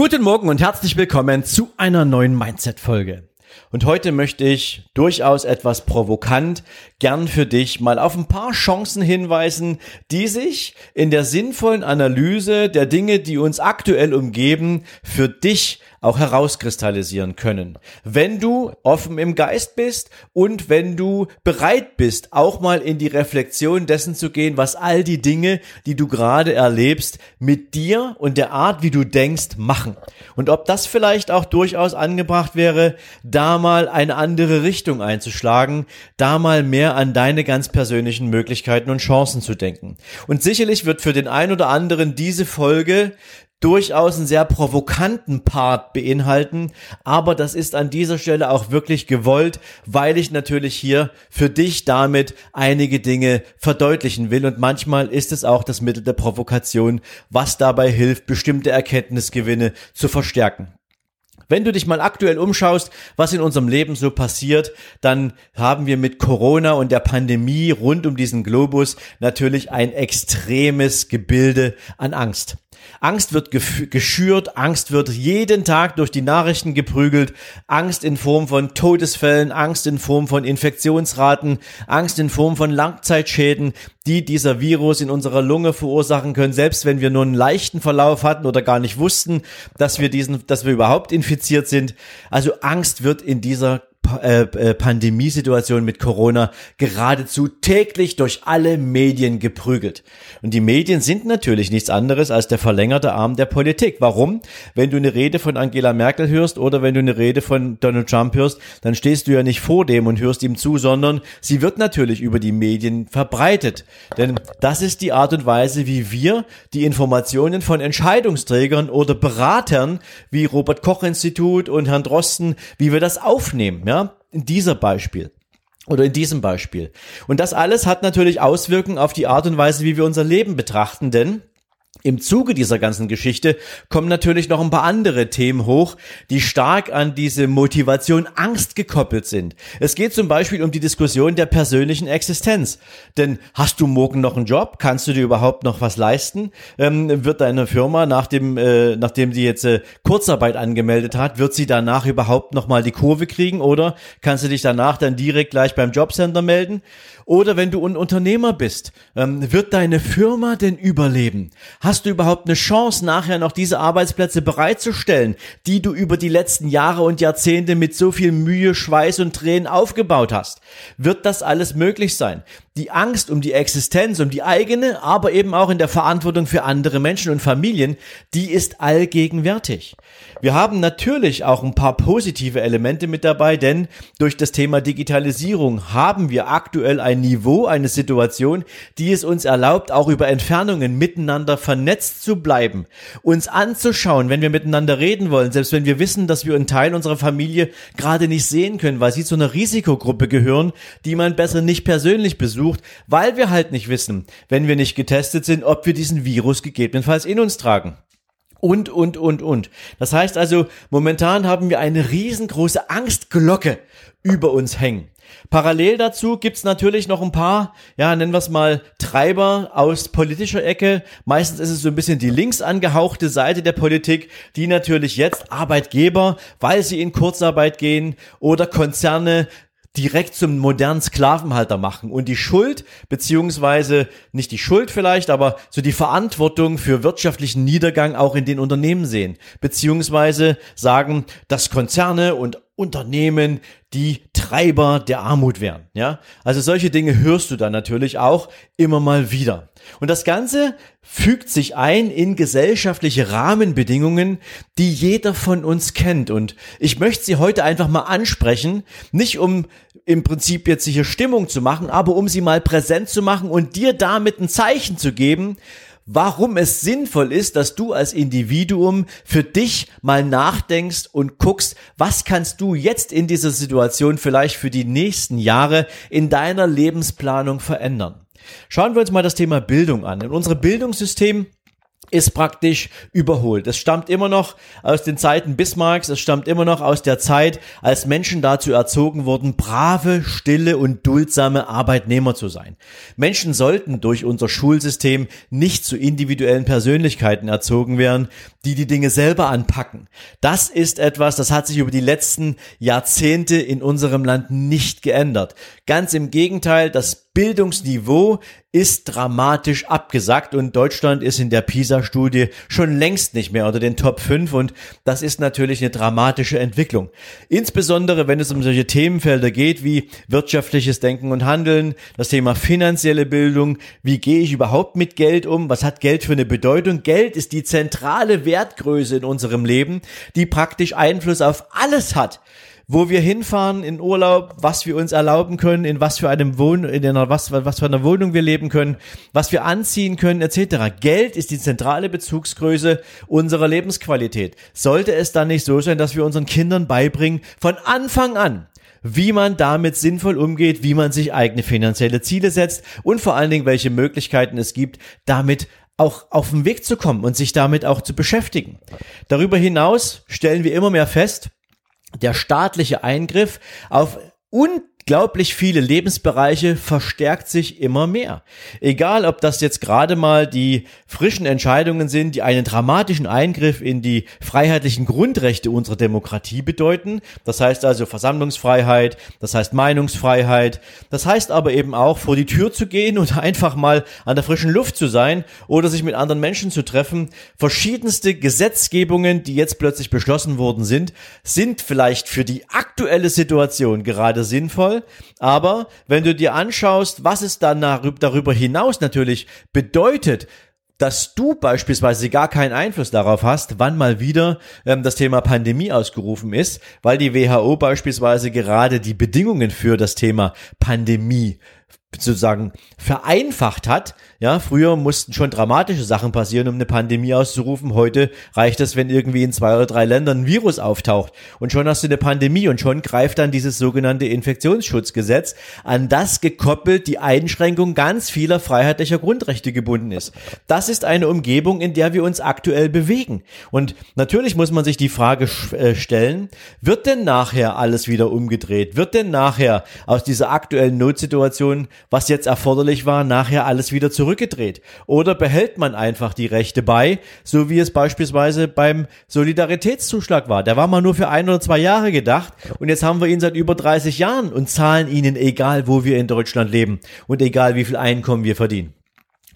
Guten Morgen und herzlich willkommen zu einer neuen Mindset-Folge. Und heute möchte ich durchaus etwas provokant gern für dich mal auf ein paar Chancen hinweisen, die sich in der sinnvollen Analyse der Dinge, die uns aktuell umgeben, für dich auch herauskristallisieren können. Wenn du offen im Geist bist und wenn du bereit bist, auch mal in die Reflexion dessen zu gehen, was all die Dinge, die du gerade erlebst, mit dir und der Art, wie du denkst, machen. Und ob das vielleicht auch durchaus angebracht wäre, da mal eine andere Richtung einzuschlagen, da mal mehr an deine ganz persönlichen Möglichkeiten und Chancen zu denken. Und sicherlich wird für den einen oder anderen diese Folge durchaus einen sehr provokanten Part beinhalten, aber das ist an dieser Stelle auch wirklich gewollt, weil ich natürlich hier für dich damit einige Dinge verdeutlichen will und manchmal ist es auch das Mittel der Provokation, was dabei hilft, bestimmte Erkenntnisgewinne zu verstärken. Wenn du dich mal aktuell umschaust, was in unserem Leben so passiert, dann haben wir mit Corona und der Pandemie rund um diesen Globus natürlich ein extremes Gebilde an Angst. Angst wird geschürt, Angst wird jeden Tag durch die Nachrichten geprügelt, Angst in Form von Todesfällen, Angst in Form von Infektionsraten, Angst in Form von Langzeitschäden, die dieser Virus in unserer Lunge verursachen können, selbst wenn wir nur einen leichten Verlauf hatten oder gar nicht wussten, dass wir diesen, dass wir überhaupt infiziert sind. Also Angst wird in dieser äh, äh, Pandemiesituation mit Corona geradezu täglich durch alle Medien geprügelt. Und die Medien sind natürlich nichts anderes als der verlängerte Arm der Politik. Warum? Wenn du eine Rede von Angela Merkel hörst oder wenn du eine Rede von Donald Trump hörst, dann stehst du ja nicht vor dem und hörst ihm zu, sondern sie wird natürlich über die Medien verbreitet. Denn das ist die Art und Weise, wie wir die Informationen von Entscheidungsträgern oder Beratern wie Robert Koch Institut und Herrn Drosten, wie wir das aufnehmen ja, in dieser Beispiel. Oder in diesem Beispiel. Und das alles hat natürlich Auswirkungen auf die Art und Weise, wie wir unser Leben betrachten, denn im Zuge dieser ganzen Geschichte kommen natürlich noch ein paar andere Themen hoch, die stark an diese Motivation Angst gekoppelt sind. Es geht zum Beispiel um die Diskussion der persönlichen Existenz. Denn hast du morgen noch einen Job? Kannst du dir überhaupt noch was leisten? Ähm, wird deine Firma, nach dem, äh, nachdem sie jetzt äh, Kurzarbeit angemeldet hat, wird sie danach überhaupt noch mal die Kurve kriegen? Oder kannst du dich danach dann direkt gleich beim Jobcenter melden? Oder wenn du ein Unternehmer bist, ähm, wird deine Firma denn überleben? Hast du überhaupt eine Chance, nachher noch diese Arbeitsplätze bereitzustellen, die du über die letzten Jahre und Jahrzehnte mit so viel Mühe, Schweiß und Tränen aufgebaut hast? Wird das alles möglich sein? Die Angst um die Existenz, um die eigene, aber eben auch in der Verantwortung für andere Menschen und Familien, die ist allgegenwärtig. Wir haben natürlich auch ein paar positive Elemente mit dabei, denn durch das Thema Digitalisierung haben wir aktuell ein Niveau, eine Situation, die es uns erlaubt, auch über Entfernungen miteinander vernetzt zu bleiben, uns anzuschauen, wenn wir miteinander reden wollen, selbst wenn wir wissen, dass wir einen Teil unserer Familie gerade nicht sehen können, weil sie zu einer Risikogruppe gehören, die man besser nicht persönlich besucht, weil wir halt nicht wissen, wenn wir nicht getestet sind, ob wir diesen Virus gegebenenfalls in uns tragen und, und, und, und. Das heißt also, momentan haben wir eine riesengroße Angstglocke über uns hängen. Parallel dazu gibt's natürlich noch ein paar, ja, nennen wir es mal Treiber aus politischer Ecke. Meistens ist es so ein bisschen die links angehauchte Seite der Politik, die natürlich jetzt Arbeitgeber, weil sie in Kurzarbeit gehen oder Konzerne direkt zum modernen Sklavenhalter machen und die Schuld, beziehungsweise nicht die Schuld vielleicht, aber so die Verantwortung für wirtschaftlichen Niedergang auch in den Unternehmen sehen, beziehungsweise sagen, dass Konzerne und Unternehmen die Treiber der Armut wären. Ja, also solche Dinge hörst du dann natürlich auch immer mal wieder. Und das Ganze fügt sich ein in gesellschaftliche Rahmenbedingungen, die jeder von uns kennt. Und ich möchte sie heute einfach mal ansprechen, nicht um im Prinzip jetzt hier Stimmung zu machen, aber um sie mal präsent zu machen und dir damit ein Zeichen zu geben, warum es sinnvoll ist, dass du als Individuum für dich mal nachdenkst und guckst, was kannst du jetzt in dieser Situation vielleicht für die nächsten Jahre in deiner Lebensplanung verändern. Schauen wir uns mal das Thema Bildung an. In unserem Bildungssystem ist praktisch überholt. Es stammt immer noch aus den Zeiten Bismarcks, es stammt immer noch aus der Zeit, als Menschen dazu erzogen wurden, brave, stille und duldsame Arbeitnehmer zu sein. Menschen sollten durch unser Schulsystem nicht zu individuellen Persönlichkeiten erzogen werden, die die Dinge selber anpacken. Das ist etwas, das hat sich über die letzten Jahrzehnte in unserem Land nicht geändert. Ganz im Gegenteil, das Bildungsniveau ist dramatisch abgesackt und Deutschland ist in der PISA-Studie schon längst nicht mehr unter den Top 5 und das ist natürlich eine dramatische Entwicklung. Insbesondere wenn es um solche Themenfelder geht wie wirtschaftliches Denken und Handeln, das Thema finanzielle Bildung, wie gehe ich überhaupt mit Geld um, was hat Geld für eine Bedeutung. Geld ist die zentrale Wertgröße in unserem Leben, die praktisch Einfluss auf alles hat wo wir hinfahren in Urlaub, was wir uns erlauben können, in was für einem Wohn in einer was was für einer Wohnung wir leben können, was wir anziehen können etc. Geld ist die zentrale Bezugsgröße unserer Lebensqualität. Sollte es dann nicht so sein, dass wir unseren Kindern beibringen von Anfang an, wie man damit sinnvoll umgeht, wie man sich eigene finanzielle Ziele setzt und vor allen Dingen, welche Möglichkeiten es gibt, damit auch auf den Weg zu kommen und sich damit auch zu beschäftigen. Darüber hinaus stellen wir immer mehr fest, der staatliche Eingriff auf un unglaublich viele Lebensbereiche verstärkt sich immer mehr. Egal, ob das jetzt gerade mal die frischen Entscheidungen sind, die einen dramatischen Eingriff in die freiheitlichen Grundrechte unserer Demokratie bedeuten. Das heißt also Versammlungsfreiheit, das heißt Meinungsfreiheit. Das heißt aber eben auch vor die Tür zu gehen und einfach mal an der frischen Luft zu sein oder sich mit anderen Menschen zu treffen. Verschiedenste Gesetzgebungen, die jetzt plötzlich beschlossen worden sind, sind vielleicht für die aktuelle Situation gerade sinnvoll, aber wenn du dir anschaust, was es dann darüber hinaus natürlich bedeutet, dass du beispielsweise gar keinen Einfluss darauf hast, wann mal wieder ähm, das Thema Pandemie ausgerufen ist, weil die WHO beispielsweise gerade die Bedingungen für das Thema Pandemie sozusagen vereinfacht hat. Ja, früher mussten schon dramatische Sachen passieren, um eine Pandemie auszurufen. Heute reicht es, wenn irgendwie in zwei oder drei Ländern ein Virus auftaucht. Und schon hast du eine Pandemie und schon greift dann dieses sogenannte Infektionsschutzgesetz, an das gekoppelt die Einschränkung ganz vieler freiheitlicher Grundrechte gebunden ist. Das ist eine Umgebung, in der wir uns aktuell bewegen. Und natürlich muss man sich die Frage äh, stellen, wird denn nachher alles wieder umgedreht? Wird denn nachher aus dieser aktuellen Notsituation was jetzt erforderlich war, nachher alles wieder zurückgedreht? Oder behält man einfach die Rechte bei, so wie es beispielsweise beim Solidaritätszuschlag war? Der war mal nur für ein oder zwei Jahre gedacht und jetzt haben wir ihn seit über 30 Jahren und zahlen ihnen egal, wo wir in Deutschland leben und egal, wie viel Einkommen wir verdienen.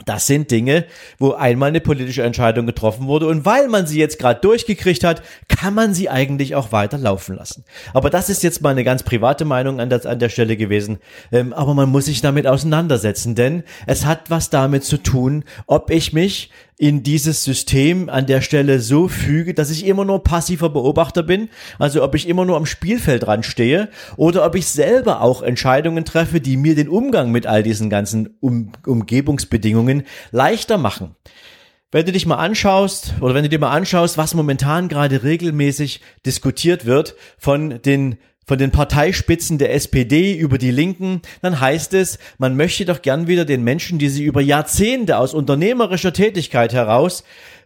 Das sind Dinge, wo einmal eine politische Entscheidung getroffen wurde und weil man sie jetzt gerade durchgekriegt hat, kann man sie eigentlich auch weiter laufen lassen. Aber das ist jetzt mal eine ganz private Meinung an der, an der Stelle gewesen. Ähm, aber man muss sich damit auseinandersetzen, denn es hat was damit zu tun, ob ich mich in dieses System an der Stelle so füge, dass ich immer nur passiver Beobachter bin, also ob ich immer nur am Spielfeld dran stehe oder ob ich selber auch Entscheidungen treffe, die mir den Umgang mit all diesen ganzen um Umgebungsbedingungen leichter machen. Wenn du dich mal anschaust oder wenn du dir mal anschaust, was momentan gerade regelmäßig diskutiert wird von den von den Parteispitzen der SPD über die Linken, dann heißt es, man möchte doch gern wieder den Menschen, die sie über Jahrzehnte aus unternehmerischer Tätigkeit heraus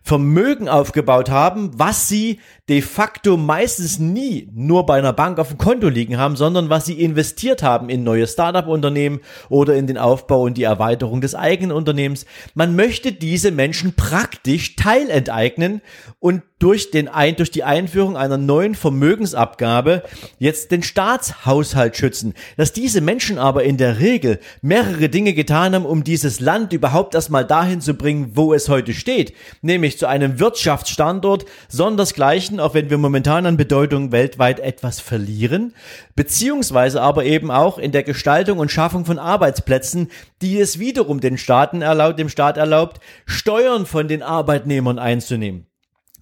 Vermögen aufgebaut haben, was sie de facto meistens nie nur bei einer Bank auf dem Konto liegen haben, sondern was sie investiert haben in neue Startup-Unternehmen oder in den Aufbau und die Erweiterung des eigenen Unternehmens. Man möchte diese Menschen praktisch teilenteignen und durch den durch die Einführung einer neuen Vermögensabgabe jetzt den Staatshaushalt schützen. Dass diese Menschen aber in der Regel mehrere Dinge getan haben, um dieses Land überhaupt erstmal dahin zu bringen, wo es heute steht, nämlich zu einem Wirtschaftsstandort, sondersgleichen auch wenn wir momentan an Bedeutung weltweit etwas verlieren, beziehungsweise aber eben auch in der Gestaltung und Schaffung von Arbeitsplätzen, die es wiederum den Staaten erlaubt, dem Staat erlaubt, Steuern von den Arbeitnehmern einzunehmen.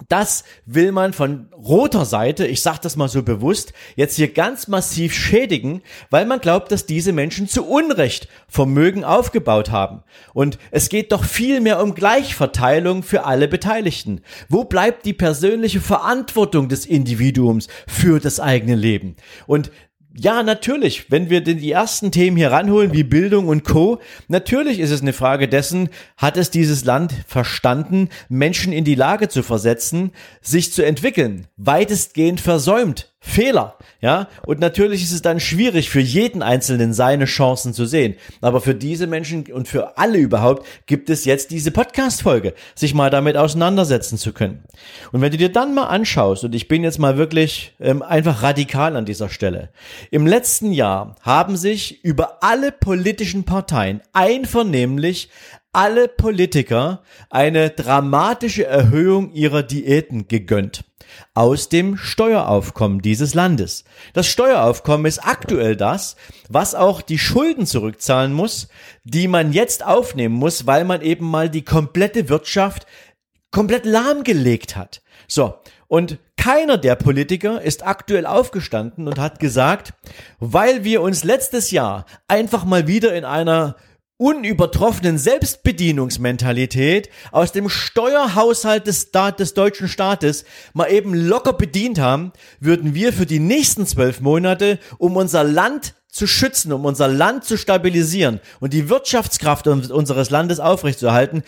Das will man von roter Seite, ich sage das mal so bewusst, jetzt hier ganz massiv schädigen, weil man glaubt, dass diese Menschen zu Unrecht Vermögen aufgebaut haben. Und es geht doch viel mehr um Gleichverteilung für alle Beteiligten. Wo bleibt die persönliche Verantwortung des Individuums für das eigene Leben? Und ja, natürlich, wenn wir die ersten Themen hier ranholen, wie Bildung und Co., natürlich ist es eine Frage dessen, hat es dieses Land verstanden, Menschen in die Lage zu versetzen, sich zu entwickeln, weitestgehend versäumt, Fehler, ja. Und natürlich ist es dann schwierig für jeden Einzelnen seine Chancen zu sehen. Aber für diese Menschen und für alle überhaupt gibt es jetzt diese Podcast-Folge, sich mal damit auseinandersetzen zu können. Und wenn du dir dann mal anschaust, und ich bin jetzt mal wirklich ähm, einfach radikal an dieser Stelle. Im letzten Jahr haben sich über alle politischen Parteien einvernehmlich alle Politiker eine dramatische Erhöhung ihrer Diäten gegönnt aus dem Steueraufkommen dieses Landes. Das Steueraufkommen ist aktuell das, was auch die Schulden zurückzahlen muss, die man jetzt aufnehmen muss, weil man eben mal die komplette Wirtschaft komplett lahmgelegt hat. So. Und keiner der Politiker ist aktuell aufgestanden und hat gesagt, weil wir uns letztes Jahr einfach mal wieder in einer unübertroffenen Selbstbedienungsmentalität aus dem Steuerhaushalt des, des deutschen Staates mal eben locker bedient haben, würden wir für die nächsten zwölf Monate, um unser Land zu schützen, um unser Land zu stabilisieren und die Wirtschaftskraft unseres Landes aufrechtzuerhalten,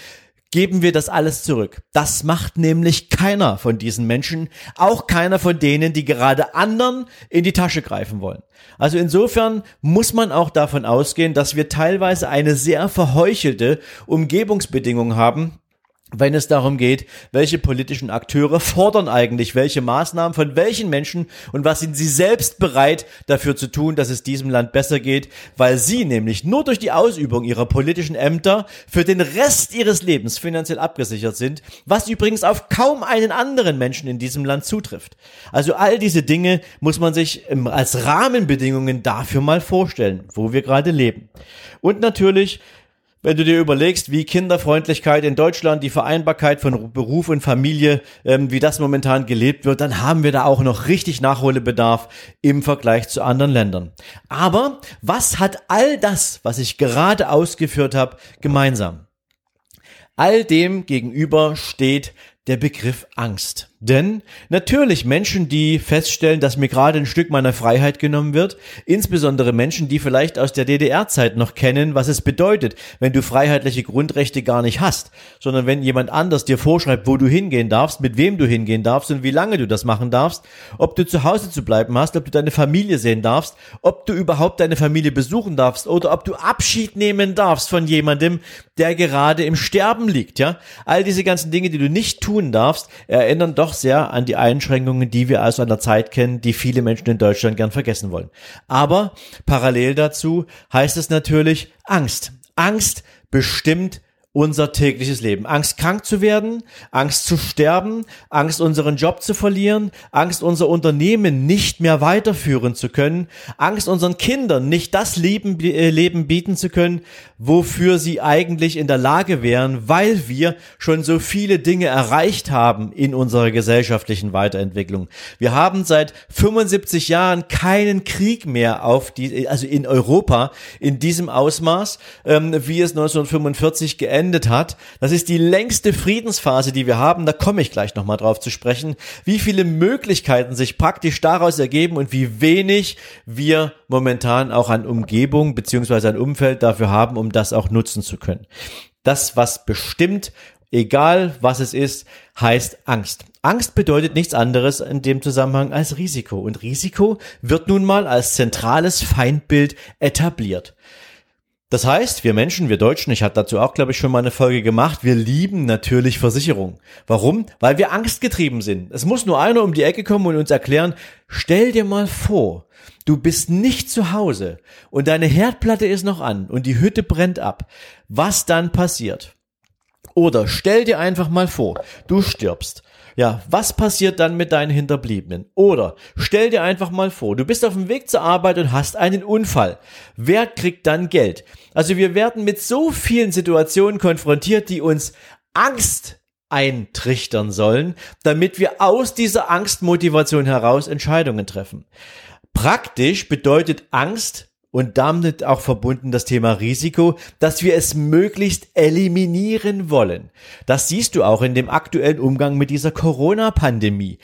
geben wir das alles zurück. Das macht nämlich keiner von diesen Menschen, auch keiner von denen, die gerade anderen in die Tasche greifen wollen. Also insofern muss man auch davon ausgehen, dass wir teilweise eine sehr verheuchelte Umgebungsbedingung haben, wenn es darum geht, welche politischen Akteure fordern eigentlich welche Maßnahmen von welchen Menschen und was sind sie selbst bereit dafür zu tun, dass es diesem Land besser geht, weil sie nämlich nur durch die Ausübung ihrer politischen Ämter für den Rest ihres Lebens finanziell abgesichert sind, was übrigens auf kaum einen anderen Menschen in diesem Land zutrifft. Also all diese Dinge muss man sich als Rahmenbedingungen dafür mal vorstellen, wo wir gerade leben. Und natürlich wenn du dir überlegst, wie Kinderfreundlichkeit in Deutschland, die Vereinbarkeit von Beruf und Familie, ähm, wie das momentan gelebt wird, dann haben wir da auch noch richtig Nachholbedarf im Vergleich zu anderen Ländern. Aber was hat all das, was ich gerade ausgeführt habe, gemeinsam? All dem gegenüber steht der Begriff Angst. Denn natürlich Menschen, die feststellen, dass mir gerade ein Stück meiner Freiheit genommen wird, insbesondere Menschen, die vielleicht aus der DDR-Zeit noch kennen, was es bedeutet, wenn du freiheitliche Grundrechte gar nicht hast, sondern wenn jemand anders dir vorschreibt, wo du hingehen darfst, mit wem du hingehen darfst und wie lange du das machen darfst, ob du zu Hause zu bleiben hast, ob du deine Familie sehen darfst, ob du überhaupt deine Familie besuchen darfst oder ob du Abschied nehmen darfst von jemandem, der gerade im Sterben liegt, ja? All diese ganzen Dinge, die du nicht tun darfst, erinnern doch doch sehr an die Einschränkungen, die wir aus einer Zeit kennen, die viele Menschen in Deutschland gern vergessen wollen. Aber parallel dazu heißt es natürlich Angst. Angst bestimmt unser tägliches Leben. Angst krank zu werden, Angst zu sterben, Angst unseren Job zu verlieren, Angst unser Unternehmen nicht mehr weiterführen zu können, Angst unseren Kindern nicht das Leben, äh, Leben bieten zu können, wofür sie eigentlich in der Lage wären, weil wir schon so viele Dinge erreicht haben in unserer gesellschaftlichen Weiterentwicklung. Wir haben seit 75 Jahren keinen Krieg mehr auf die, also in Europa in diesem Ausmaß, ähm, wie es 1945 geendet beendet hat. Das ist die längste Friedensphase, die wir haben. Da komme ich gleich nochmal drauf zu sprechen. Wie viele Möglichkeiten sich praktisch daraus ergeben und wie wenig wir momentan auch an Umgebung beziehungsweise ein Umfeld dafür haben, um das auch nutzen zu können. Das, was bestimmt, egal was es ist, heißt Angst. Angst bedeutet nichts anderes in dem Zusammenhang als Risiko. Und Risiko wird nun mal als zentrales Feindbild etabliert. Das heißt, wir Menschen, wir Deutschen, ich hatte dazu auch, glaube ich, schon mal eine Folge gemacht, wir lieben natürlich Versicherung. Warum? Weil wir angstgetrieben sind. Es muss nur einer um die Ecke kommen und uns erklären, stell dir mal vor, du bist nicht zu Hause und deine Herdplatte ist noch an und die Hütte brennt ab. Was dann passiert? Oder stell dir einfach mal vor, du stirbst ja, was passiert dann mit deinen Hinterbliebenen? Oder stell dir einfach mal vor, du bist auf dem Weg zur Arbeit und hast einen Unfall. Wer kriegt dann Geld? Also wir werden mit so vielen Situationen konfrontiert, die uns Angst eintrichtern sollen, damit wir aus dieser Angstmotivation heraus Entscheidungen treffen. Praktisch bedeutet Angst und damit auch verbunden das Thema Risiko, dass wir es möglichst eliminieren wollen. Das siehst du auch in dem aktuellen Umgang mit dieser Corona-Pandemie.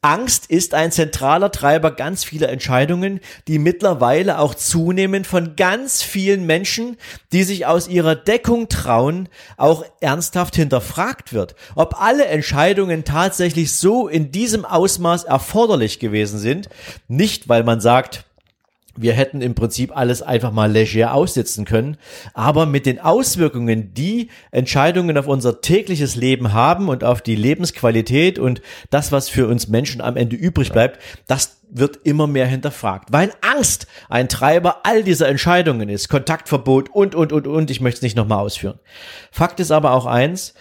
Angst ist ein zentraler Treiber ganz vieler Entscheidungen, die mittlerweile auch zunehmend von ganz vielen Menschen, die sich aus ihrer Deckung trauen, auch ernsthaft hinterfragt wird, ob alle Entscheidungen tatsächlich so in diesem Ausmaß erforderlich gewesen sind, nicht weil man sagt, wir hätten im Prinzip alles einfach mal leger aussitzen können. Aber mit den Auswirkungen, die Entscheidungen auf unser tägliches Leben haben und auf die Lebensqualität und das, was für uns Menschen am Ende übrig bleibt, das wird immer mehr hinterfragt, weil Angst ein Treiber all dieser Entscheidungen ist. Kontaktverbot und, und, und, und. Ich möchte es nicht nochmal ausführen. Fakt ist aber auch eins,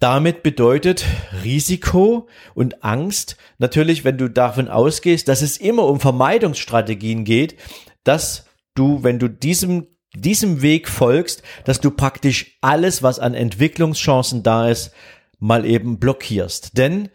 damit bedeutet Risiko und Angst natürlich, wenn du davon ausgehst, dass es immer um Vermeidungsstrategien geht, dass du, wenn du diesem diesem Weg folgst, dass du praktisch alles, was an Entwicklungschancen da ist, mal eben blockierst. Denn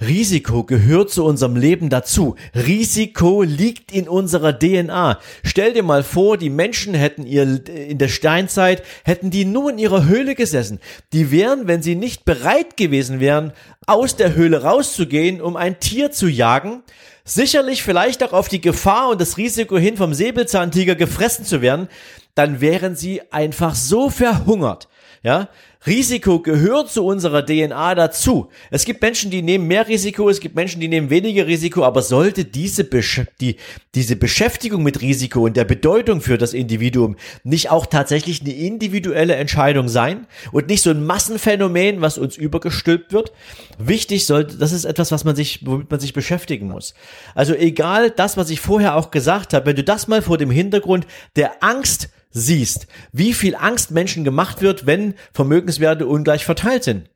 Risiko gehört zu unserem Leben dazu. Risiko liegt in unserer DNA. Stell dir mal vor, die Menschen hätten ihr in der Steinzeit, hätten die nur in ihrer Höhle gesessen. Die wären, wenn sie nicht bereit gewesen wären, aus der Höhle rauszugehen, um ein Tier zu jagen, sicherlich vielleicht auch auf die Gefahr und das Risiko hin vom Säbelzahntiger gefressen zu werden, dann wären sie einfach so verhungert. Ja, Risiko gehört zu unserer DNA dazu. Es gibt Menschen, die nehmen mehr Risiko, es gibt Menschen, die nehmen weniger Risiko, aber sollte diese, Besch die, diese Beschäftigung mit Risiko und der Bedeutung für das Individuum nicht auch tatsächlich eine individuelle Entscheidung sein und nicht so ein Massenphänomen, was uns übergestülpt wird? Wichtig sollte, das ist etwas, was man sich, womit man sich beschäftigen muss. Also egal das, was ich vorher auch gesagt habe, wenn du das mal vor dem Hintergrund der Angst siehst, wie viel Angst Menschen gemacht wird, wenn Vermögenswerte ungleich verteilt sind.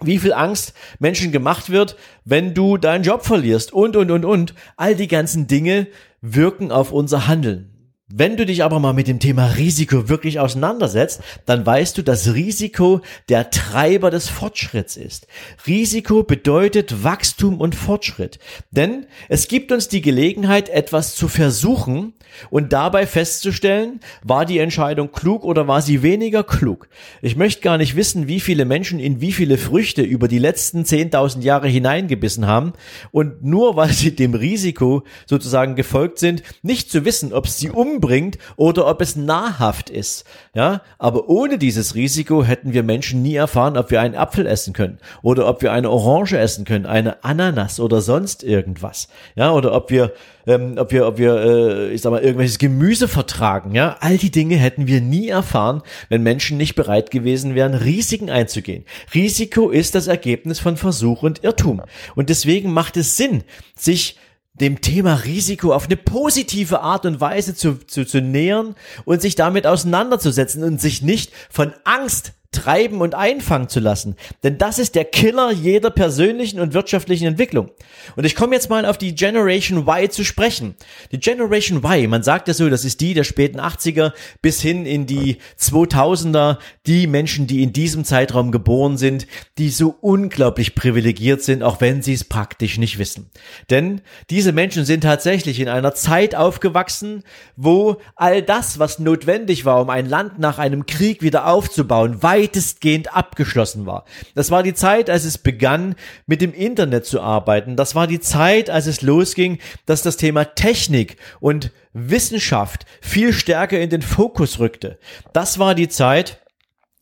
Wie viel Angst Menschen gemacht wird, wenn du deinen Job verlierst und, und, und, und. All die ganzen Dinge wirken auf unser Handeln. Wenn du dich aber mal mit dem Thema Risiko wirklich auseinandersetzt, dann weißt du, dass Risiko der Treiber des Fortschritts ist. Risiko bedeutet Wachstum und Fortschritt. Denn es gibt uns die Gelegenheit, etwas zu versuchen und dabei festzustellen, war die Entscheidung klug oder war sie weniger klug. Ich möchte gar nicht wissen, wie viele Menschen in wie viele Früchte über die letzten 10.000 Jahre hineingebissen haben und nur weil sie dem Risiko sozusagen gefolgt sind, nicht zu wissen, ob sie um umbringt oder ob es nahrhaft ist. Ja, aber ohne dieses Risiko hätten wir Menschen nie erfahren, ob wir einen Apfel essen können oder ob wir eine Orange essen können, eine Ananas oder sonst irgendwas. Ja, oder ob wir ähm, ob wir, ob wir, äh, ich sag mal, irgendwelches Gemüse vertragen, ja, all die Dinge hätten wir nie erfahren, wenn Menschen nicht bereit gewesen wären, Risiken einzugehen. Risiko ist das Ergebnis von Versuch und Irrtum. Und deswegen macht es Sinn, sich dem Thema Risiko auf eine positive Art und Weise zu, zu, zu nähern und sich damit auseinanderzusetzen und sich nicht von Angst treiben und einfangen zu lassen. Denn das ist der Killer jeder persönlichen und wirtschaftlichen Entwicklung. Und ich komme jetzt mal auf die Generation Y zu sprechen. Die Generation Y, man sagt ja so, das ist die der späten 80er bis hin in die 2000er, die Menschen, die in diesem Zeitraum geboren sind, die so unglaublich privilegiert sind, auch wenn sie es praktisch nicht wissen. Denn diese Menschen sind tatsächlich in einer Zeit aufgewachsen, wo all das, was notwendig war, um ein Land nach einem Krieg wieder aufzubauen, weitestgehend abgeschlossen war. Das war die Zeit, als es begann, mit dem Internet zu arbeiten. Das war die Zeit, als es losging, dass das Thema Technik und Wissenschaft viel stärker in den Fokus rückte. Das war die Zeit,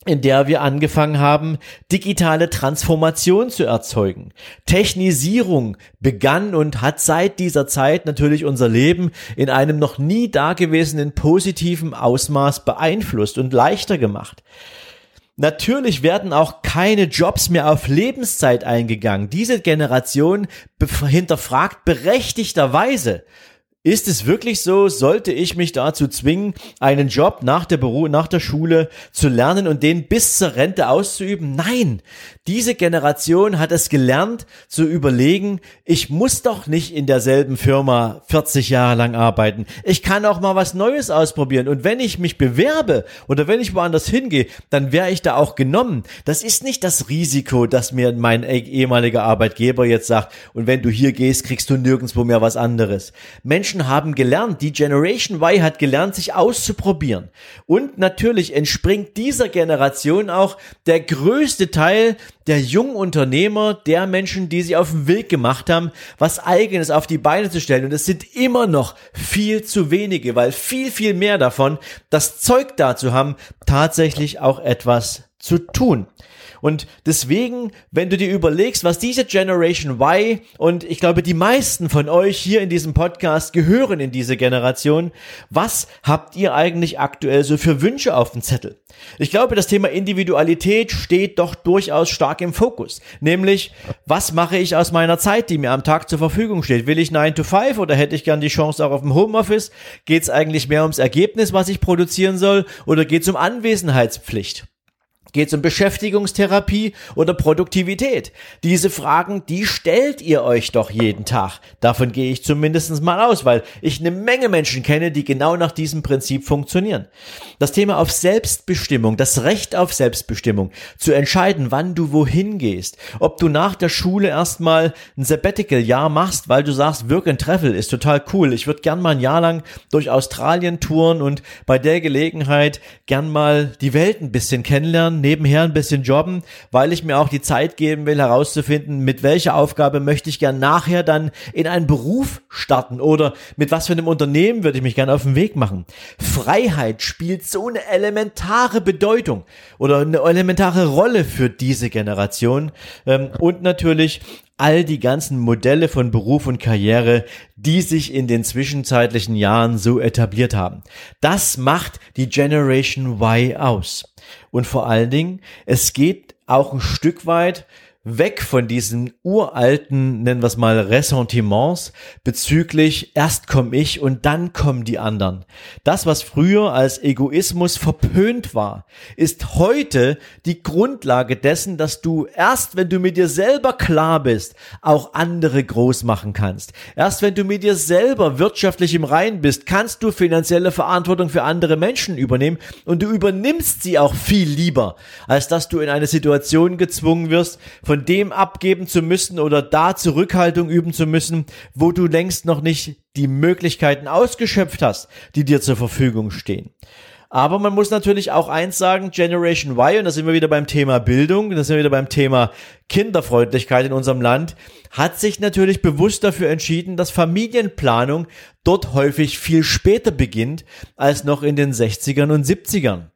in der wir angefangen haben, digitale Transformation zu erzeugen. Technisierung begann und hat seit dieser Zeit natürlich unser Leben in einem noch nie dagewesenen positiven Ausmaß beeinflusst und leichter gemacht. Natürlich werden auch keine Jobs mehr auf Lebenszeit eingegangen. Diese Generation hinterfragt berechtigterweise, Ist es wirklich so? Sollte ich mich dazu zwingen, einen Job nach der Beruf, nach der Schule zu lernen und den bis zur Rente auszuüben? Nein. Diese Generation hat es gelernt zu überlegen, ich muss doch nicht in derselben Firma 40 Jahre lang arbeiten. Ich kann auch mal was Neues ausprobieren. Und wenn ich mich bewerbe oder wenn ich woanders hingehe, dann wäre ich da auch genommen. Das ist nicht das Risiko, dass mir mein ehemaliger Arbeitgeber jetzt sagt, und wenn du hier gehst, kriegst du nirgendwo mehr was anderes. Menschen Menschen haben gelernt, die Generation Y hat gelernt, sich auszuprobieren. Und natürlich entspringt dieser Generation auch der größte Teil der jungen Unternehmer, der Menschen, die sich auf den Weg gemacht haben, was eigenes auf die Beine zu stellen. Und es sind immer noch viel zu wenige, weil viel, viel mehr davon das Zeug dazu haben, tatsächlich auch etwas zu tun. Und deswegen, wenn du dir überlegst, was diese Generation Y und ich glaube, die meisten von euch hier in diesem Podcast gehören in diese Generation, was habt ihr eigentlich aktuell so für Wünsche auf dem Zettel? Ich glaube, das Thema Individualität steht doch durchaus stark im Fokus. Nämlich, was mache ich aus meiner Zeit, die mir am Tag zur Verfügung steht? Will ich 9 to 5 oder hätte ich gern die Chance auch auf dem Homeoffice? Geht es eigentlich mehr ums Ergebnis, was ich produzieren soll, oder geht es um Anwesenheitspflicht? Geht es um Beschäftigungstherapie oder Produktivität? Diese Fragen, die stellt ihr euch doch jeden Tag. Davon gehe ich zumindest mal aus, weil ich eine Menge Menschen kenne, die genau nach diesem Prinzip funktionieren. Das Thema auf Selbstbestimmung, das Recht auf Selbstbestimmung, zu entscheiden, wann du wohin gehst, ob du nach der Schule erstmal ein Sabbatical-Jahr machst, weil du sagst, Work and Travel ist total cool. Ich würde gern mal ein Jahr lang durch Australien touren und bei der Gelegenheit gern mal die Welt ein bisschen kennenlernen nebenher ein bisschen jobben, weil ich mir auch die Zeit geben will, herauszufinden, mit welcher Aufgabe möchte ich gern nachher dann in einen Beruf starten oder mit was für einem Unternehmen würde ich mich gern auf den Weg machen. Freiheit spielt so eine elementare Bedeutung oder eine elementare Rolle für diese Generation ähm, und natürlich all die ganzen Modelle von Beruf und Karriere, die sich in den zwischenzeitlichen Jahren so etabliert haben. Das macht die Generation Y aus. Und vor allen Dingen, es geht auch ein Stück weit weg von diesen uralten, nennen wir es mal, Ressentiments bezüglich erst komme ich und dann kommen die anderen. Das, was früher als Egoismus verpönt war, ist heute die Grundlage dessen, dass du erst, wenn du mit dir selber klar bist, auch andere groß machen kannst. Erst wenn du mit dir selber wirtschaftlich im Rein bist, kannst du finanzielle Verantwortung für andere Menschen übernehmen und du übernimmst sie auch viel lieber, als dass du in eine Situation gezwungen wirst, von von dem abgeben zu müssen oder da Zurückhaltung üben zu müssen, wo du längst noch nicht die Möglichkeiten ausgeschöpft hast, die dir zur Verfügung stehen. Aber man muss natürlich auch eins sagen, Generation Y, und da sind wir wieder beim Thema Bildung, da sind wir wieder beim Thema Kinderfreundlichkeit in unserem Land, hat sich natürlich bewusst dafür entschieden, dass Familienplanung dort häufig viel später beginnt als noch in den 60ern und 70ern.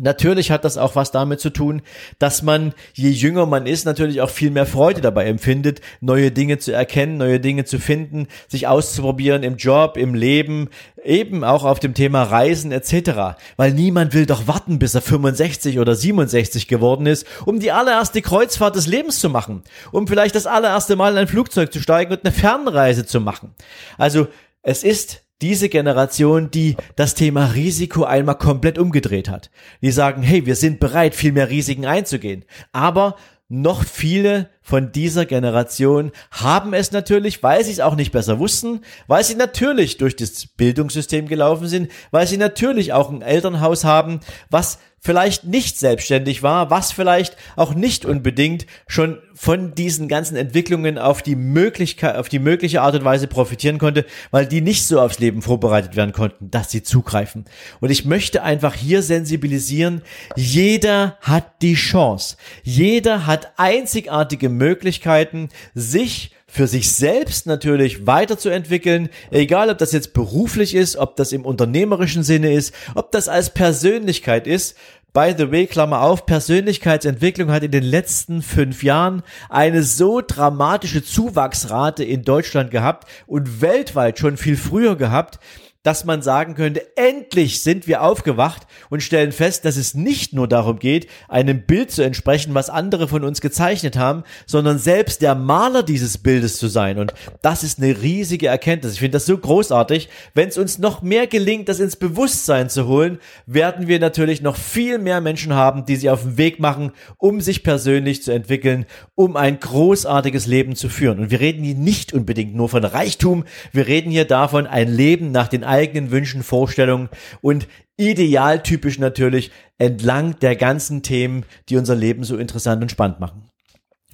Natürlich hat das auch was damit zu tun, dass man, je jünger man ist, natürlich auch viel mehr Freude dabei empfindet, neue Dinge zu erkennen, neue Dinge zu finden, sich auszuprobieren im Job, im Leben, eben auch auf dem Thema Reisen etc. Weil niemand will doch warten, bis er 65 oder 67 geworden ist, um die allererste Kreuzfahrt des Lebens zu machen, um vielleicht das allererste Mal in ein Flugzeug zu steigen und eine Fernreise zu machen. Also es ist diese Generation, die das Thema Risiko einmal komplett umgedreht hat. Die sagen, hey, wir sind bereit, viel mehr Risiken einzugehen. Aber noch viele von dieser Generation haben es natürlich, weil sie es auch nicht besser wussten, weil sie natürlich durch das Bildungssystem gelaufen sind, weil sie natürlich auch ein Elternhaus haben, was vielleicht nicht selbstständig war, was vielleicht auch nicht unbedingt schon von diesen ganzen Entwicklungen auf die Möglichkeit, auf die mögliche Art und Weise profitieren konnte, weil die nicht so aufs Leben vorbereitet werden konnten, dass sie zugreifen. Und ich möchte einfach hier sensibilisieren, jeder hat die Chance. Jeder hat einzigartige Möglichkeiten, sich für sich selbst natürlich weiterzuentwickeln, egal ob das jetzt beruflich ist, ob das im unternehmerischen Sinne ist, ob das als Persönlichkeit ist. By the way, Klammer auf, Persönlichkeitsentwicklung hat in den letzten fünf Jahren eine so dramatische Zuwachsrate in Deutschland gehabt und weltweit schon viel früher gehabt, dass man sagen könnte, endlich sind wir aufgewacht und stellen fest, dass es nicht nur darum geht, einem Bild zu entsprechen, was andere von uns gezeichnet haben, sondern selbst der Maler dieses Bildes zu sein. Und das ist eine riesige Erkenntnis. Ich finde das so großartig. Wenn es uns noch mehr gelingt, das ins Bewusstsein zu holen, werden wir natürlich noch viel mehr Menschen haben, die sich auf den Weg machen, um sich persönlich zu entwickeln, um ein großartiges Leben zu führen. Und wir reden hier nicht unbedingt nur von Reichtum, wir reden hier davon, ein Leben nach den eigenen Wünschen, Vorstellungen und idealtypisch natürlich entlang der ganzen Themen, die unser Leben so interessant und spannend machen.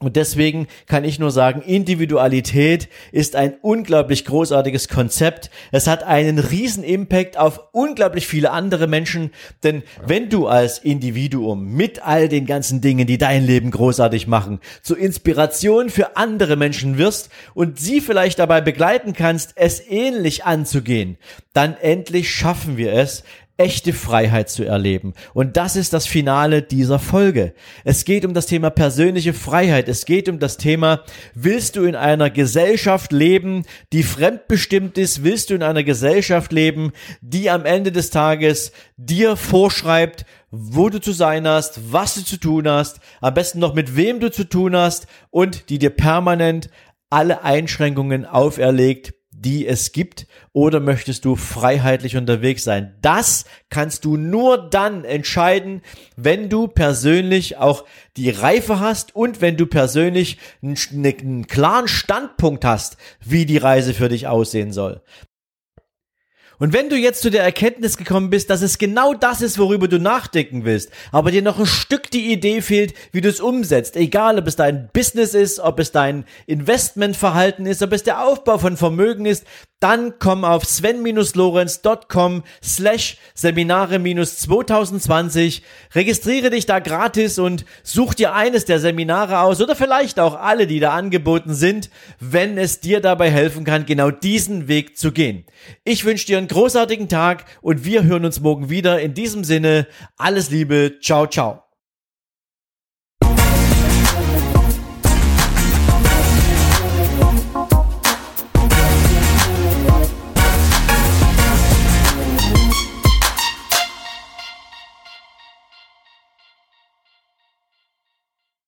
Und deswegen kann ich nur sagen, Individualität ist ein unglaublich großartiges Konzept. Es hat einen riesen Impact auf unglaublich viele andere Menschen. Denn wenn du als Individuum mit all den ganzen Dingen, die dein Leben großartig machen, zur Inspiration für andere Menschen wirst und sie vielleicht dabei begleiten kannst, es ähnlich anzugehen, dann endlich schaffen wir es, echte Freiheit zu erleben. Und das ist das Finale dieser Folge. Es geht um das Thema persönliche Freiheit. Es geht um das Thema, willst du in einer Gesellschaft leben, die fremdbestimmt ist? Willst du in einer Gesellschaft leben, die am Ende des Tages dir vorschreibt, wo du zu sein hast, was du zu tun hast, am besten noch mit wem du zu tun hast und die dir permanent alle Einschränkungen auferlegt, die es gibt, oder möchtest du freiheitlich unterwegs sein? Das kannst du nur dann entscheiden, wenn du persönlich auch die Reife hast und wenn du persönlich einen, einen klaren Standpunkt hast, wie die Reise für dich aussehen soll. Und wenn du jetzt zu der Erkenntnis gekommen bist, dass es genau das ist, worüber du nachdenken willst, aber dir noch ein Stück die Idee fehlt, wie du es umsetzt, egal ob es dein Business ist, ob es dein Investmentverhalten ist, ob es der Aufbau von Vermögen ist, dann komm auf sven-lorenz.com slash Seminare-2020, registriere dich da gratis und such dir eines der Seminare aus oder vielleicht auch alle, die da angeboten sind, wenn es dir dabei helfen kann, genau diesen Weg zu gehen. Ich wünsche dir einen großartigen Tag und wir hören uns morgen wieder. In diesem Sinne, alles Liebe, ciao, ciao.